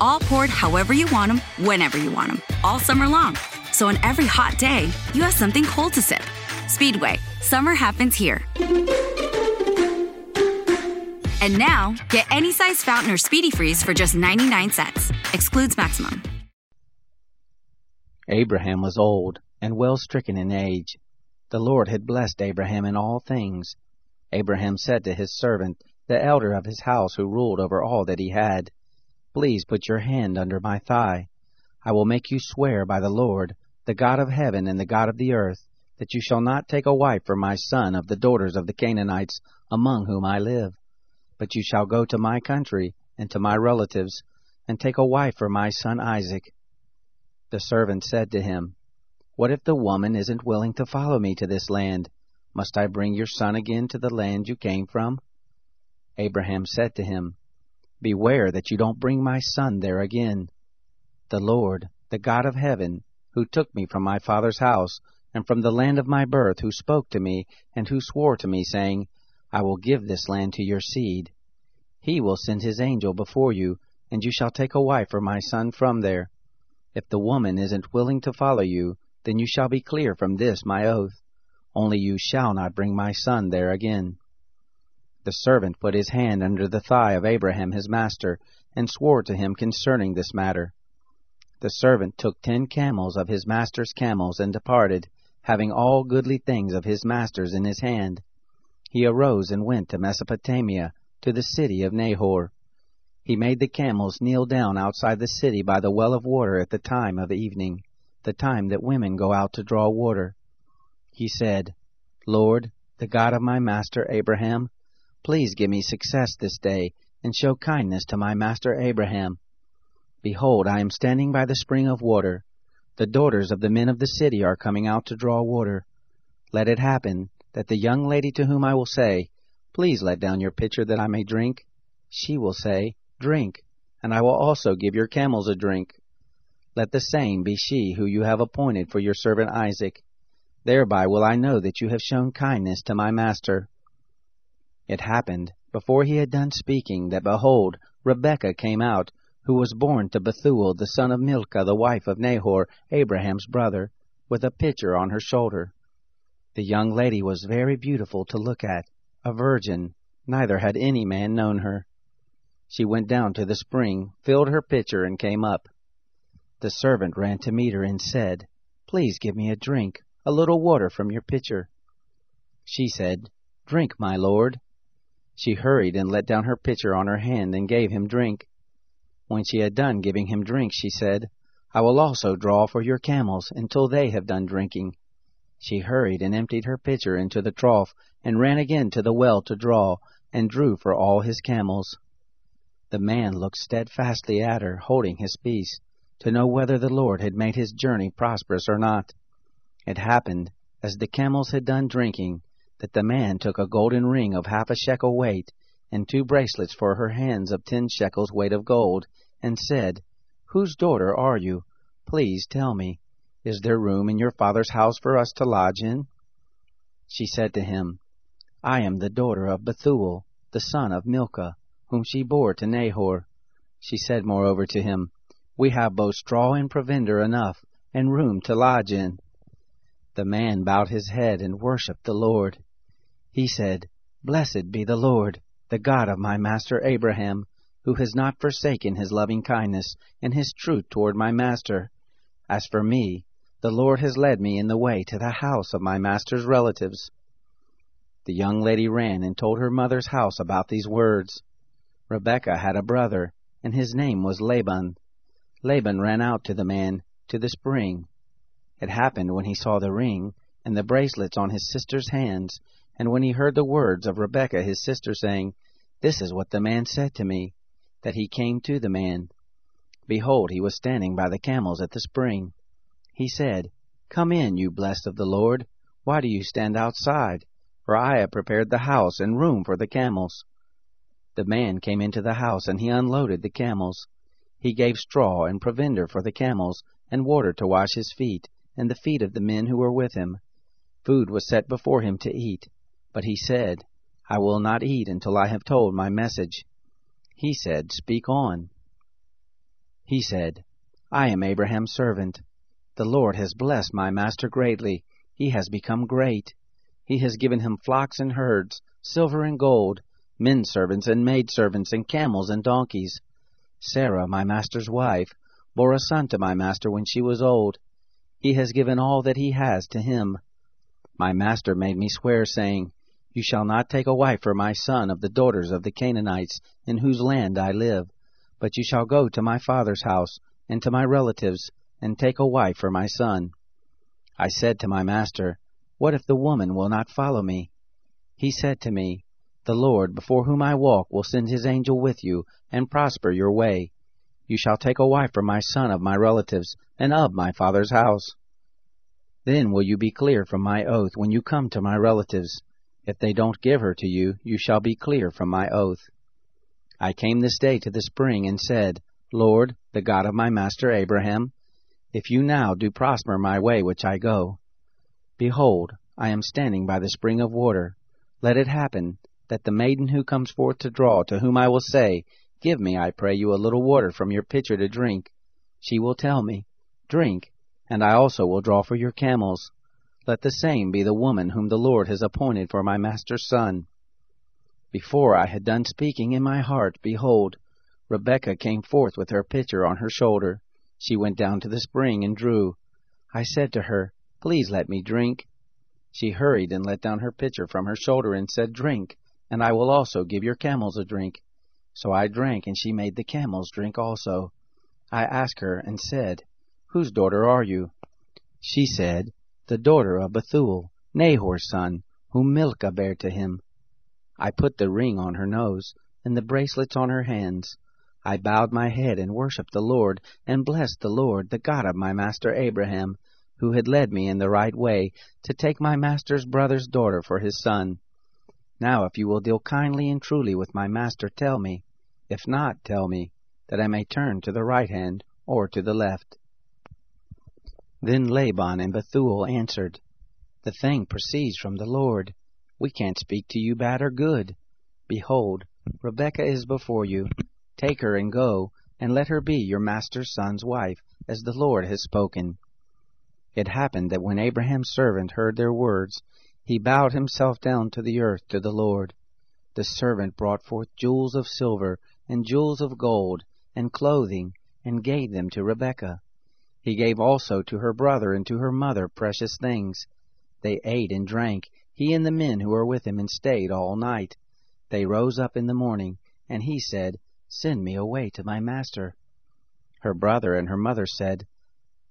All poured however you want them, whenever you want them, all summer long. So on every hot day, you have something cold to sip. Speedway, summer happens here. And now, get any size fountain or speedy freeze for just 99 cents. Excludes maximum. Abraham was old and well stricken in age. The Lord had blessed Abraham in all things. Abraham said to his servant, the elder of his house who ruled over all that he had, Please put your hand under my thigh. I will make you swear by the Lord, the God of heaven and the God of the earth, that you shall not take a wife for my son of the daughters of the Canaanites among whom I live. But you shall go to my country and to my relatives, and take a wife for my son Isaac. The servant said to him, What if the woman isn't willing to follow me to this land? Must I bring your son again to the land you came from? Abraham said to him, Beware that you don't bring my son there again. The Lord, the God of heaven, who took me from my father's house, and from the land of my birth, who spoke to me, and who swore to me, saying, I will give this land to your seed. He will send his angel before you, and you shall take a wife for my son from there. If the woman isn't willing to follow you, then you shall be clear from this my oath. Only you shall not bring my son there again. The servant put his hand under the thigh of Abraham his master, and swore to him concerning this matter. The servant took ten camels of his master's camels, and departed, having all goodly things of his master's in his hand. He arose and went to Mesopotamia, to the city of Nahor. He made the camels kneel down outside the city by the well of water at the time of evening, the time that women go out to draw water. He said, Lord, the God of my master Abraham, Please give me success this day, and show kindness to my master Abraham. Behold, I am standing by the spring of water. The daughters of the men of the city are coming out to draw water. Let it happen that the young lady to whom I will say, Please let down your pitcher that I may drink, she will say, Drink, and I will also give your camels a drink. Let the same be she who you have appointed for your servant Isaac. Thereby will I know that you have shown kindness to my master. It happened, before he had done speaking, that behold, Rebekah came out, who was born to Bethuel the son of Milcah, the wife of Nahor, Abraham's brother, with a pitcher on her shoulder. The young lady was very beautiful to look at, a virgin, neither had any man known her. She went down to the spring, filled her pitcher, and came up. The servant ran to meet her and said, Please give me a drink, a little water from your pitcher. She said, Drink, my lord. She hurried and let down her pitcher on her hand and gave him drink. When she had done giving him drink, she said, I will also draw for your camels until they have done drinking. She hurried and emptied her pitcher into the trough, and ran again to the well to draw, and drew for all his camels. The man looked steadfastly at her, holding his peace, to know whether the Lord had made his journey prosperous or not. It happened, as the camels had done drinking, that the man took a golden ring of half a shekel weight, and two bracelets for her hands of ten shekels weight of gold, and said, Whose daughter are you? Please tell me. Is there room in your father's house for us to lodge in? She said to him, I am the daughter of Bethuel, the son of Milcah, whom she bore to Nahor. She said moreover to him, We have both straw and provender enough, and room to lodge in. The man bowed his head and worshipped the Lord. He said, Blessed be the Lord, the God of my master Abraham, who has not forsaken his loving kindness and his truth toward my master. As for me, the Lord has led me in the way to the house of my master's relatives. The young lady ran and told her mother's house about these words. Rebekah had a brother, and his name was Laban. Laban ran out to the man, to the spring. It happened when he saw the ring, and the bracelets on his sister's hands, and when he heard the words of Rebekah his sister saying, This is what the man said to me, that he came to the man. behold, he was standing by the camels at the spring. He said, Come in, you blessed of the Lord. Why do you stand outside? For I have prepared the house and room for the camels. The man came into the house, and he unloaded the camels. He gave straw and provender for the camels, and water to wash his feet, and the feet of the men who were with him. Food was set before him to eat. But he said, I will not eat until I have told my message. He said, Speak on. He said, I am Abraham's servant. The Lord has blessed my master greatly. He has become great. He has given him flocks and herds, silver and gold, men servants and maid servants, and camels and donkeys. Sarah, my master's wife, bore a son to my master when she was old. He has given all that he has to him. My master made me swear, saying, You shall not take a wife for my son of the daughters of the Canaanites, in whose land I live, but you shall go to my father's house, and to my relatives, and take a wife for my son. I said to my master, What if the woman will not follow me? He said to me, the Lord, before whom I walk, will send his angel with you, and prosper your way. You shall take a wife for my son of my relatives, and of my father's house. Then will you be clear from my oath when you come to my relatives. If they don't give her to you, you shall be clear from my oath. I came this day to the spring, and said, Lord, the God of my master Abraham, if you now do prosper my way which I go, behold, I am standing by the spring of water. Let it happen that the maiden who comes forth to draw, to whom I will say, Give me, I pray you, a little water from your pitcher to drink, she will tell me, Drink, and I also will draw for your camels. Let the same be the woman whom the Lord has appointed for my master's son. Before I had done speaking in my heart, behold, Rebekah came forth with her pitcher on her shoulder. She went down to the spring and drew. I said to her, Please let me drink. She hurried and let down her pitcher from her shoulder and said, Drink and I will also give your camels a drink. So I drank, and she made the camels drink also. I asked her, and said, Whose daughter are you? She said, The daughter of Bethuel, Nahor's son, whom Milcah bare to him. I put the ring on her nose, and the bracelets on her hands. I bowed my head and worshipped the Lord, and blessed the Lord, the God of my master Abraham, who had led me in the right way, to take my master's brother's daughter for his son. Now, if you will deal kindly and truly with my master, tell me. If not, tell me, that I may turn to the right hand or to the left. Then Laban and Bethuel answered, The thing proceeds from the Lord. We can't speak to you bad or good. Behold, Rebekah is before you. Take her and go, and let her be your master's son's wife, as the Lord has spoken. It happened that when Abraham's servant heard their words, he bowed himself down to the earth to the Lord. The servant brought forth jewels of silver, and jewels of gold, and clothing, and gave them to Rebekah. He gave also to her brother and to her mother precious things. They ate and drank, he and the men who were with him, and stayed all night. They rose up in the morning, and he said, Send me away to my master. Her brother and her mother said,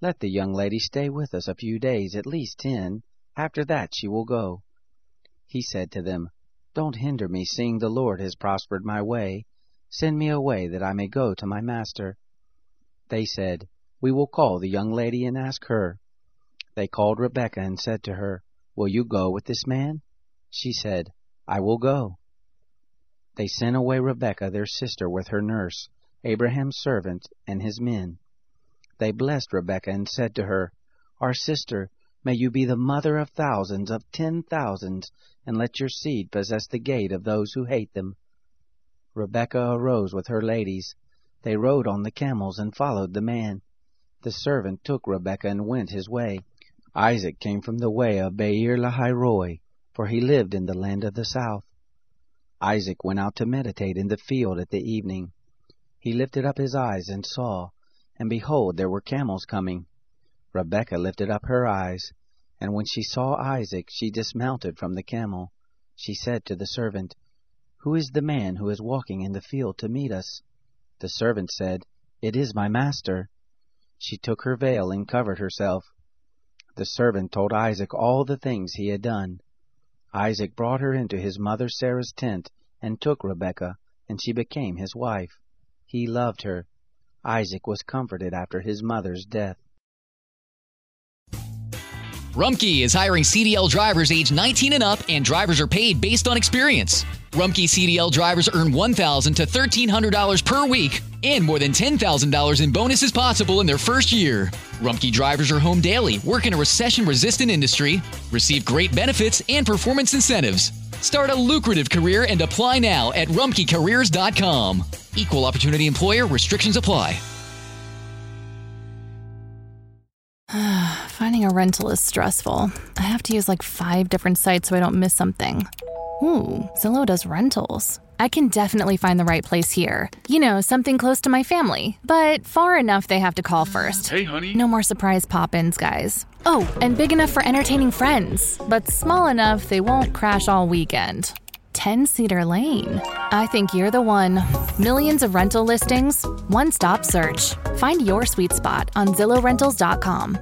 Let the young lady stay with us a few days, at least ten. After that she will go. He said to them, Don't hinder me, seeing the Lord has prospered my way. Send me away, that I may go to my master. They said, We will call the young lady and ask her. They called Rebekah and said to her, Will you go with this man? She said, I will go. They sent away Rebekah their sister with her nurse, Abraham's servant, and his men. They blessed Rebekah and said to her, Our sister, May you be the mother of thousands, of ten thousands, and let your seed possess the gate of those who hate them. Rebekah arose with her ladies. They rode on the camels and followed the man. The servant took Rebekah and went his way. Isaac came from the way of Beer Lahairoi, for he lived in the land of the south. Isaac went out to meditate in the field at the evening. He lifted up his eyes and saw, and behold, there were camels coming. Rebekah lifted up her eyes, and when she saw Isaac, she dismounted from the camel. She said to the servant, Who is the man who is walking in the field to meet us? The servant said, It is my master. She took her veil and covered herself. The servant told Isaac all the things he had done. Isaac brought her into his mother Sarah's tent, and took Rebekah, and she became his wife. He loved her. Isaac was comforted after his mother's death. Rumpke is hiring CDL drivers age 19 and up, and drivers are paid based on experience. Rumpke CDL drivers earn $1,000 to $1,300 per week, and more than $10,000 in bonuses possible in their first year. Rumpke drivers are home daily, work in a recession resistant industry, receive great benefits and performance incentives. Start a lucrative career and apply now at rumpkecareers.com. Equal opportunity employer restrictions apply. Finding a rental is stressful. I have to use like five different sites so I don't miss something. Ooh, Zillow does rentals. I can definitely find the right place here. You know, something close to my family, but far enough they have to call first. Hey, honey. No more surprise pop ins, guys. Oh, and big enough for entertaining friends, but small enough they won't crash all weekend. 10 Cedar Lane. I think you're the one. Millions of rental listings, one stop search. Find your sweet spot on ZillowRentals.com.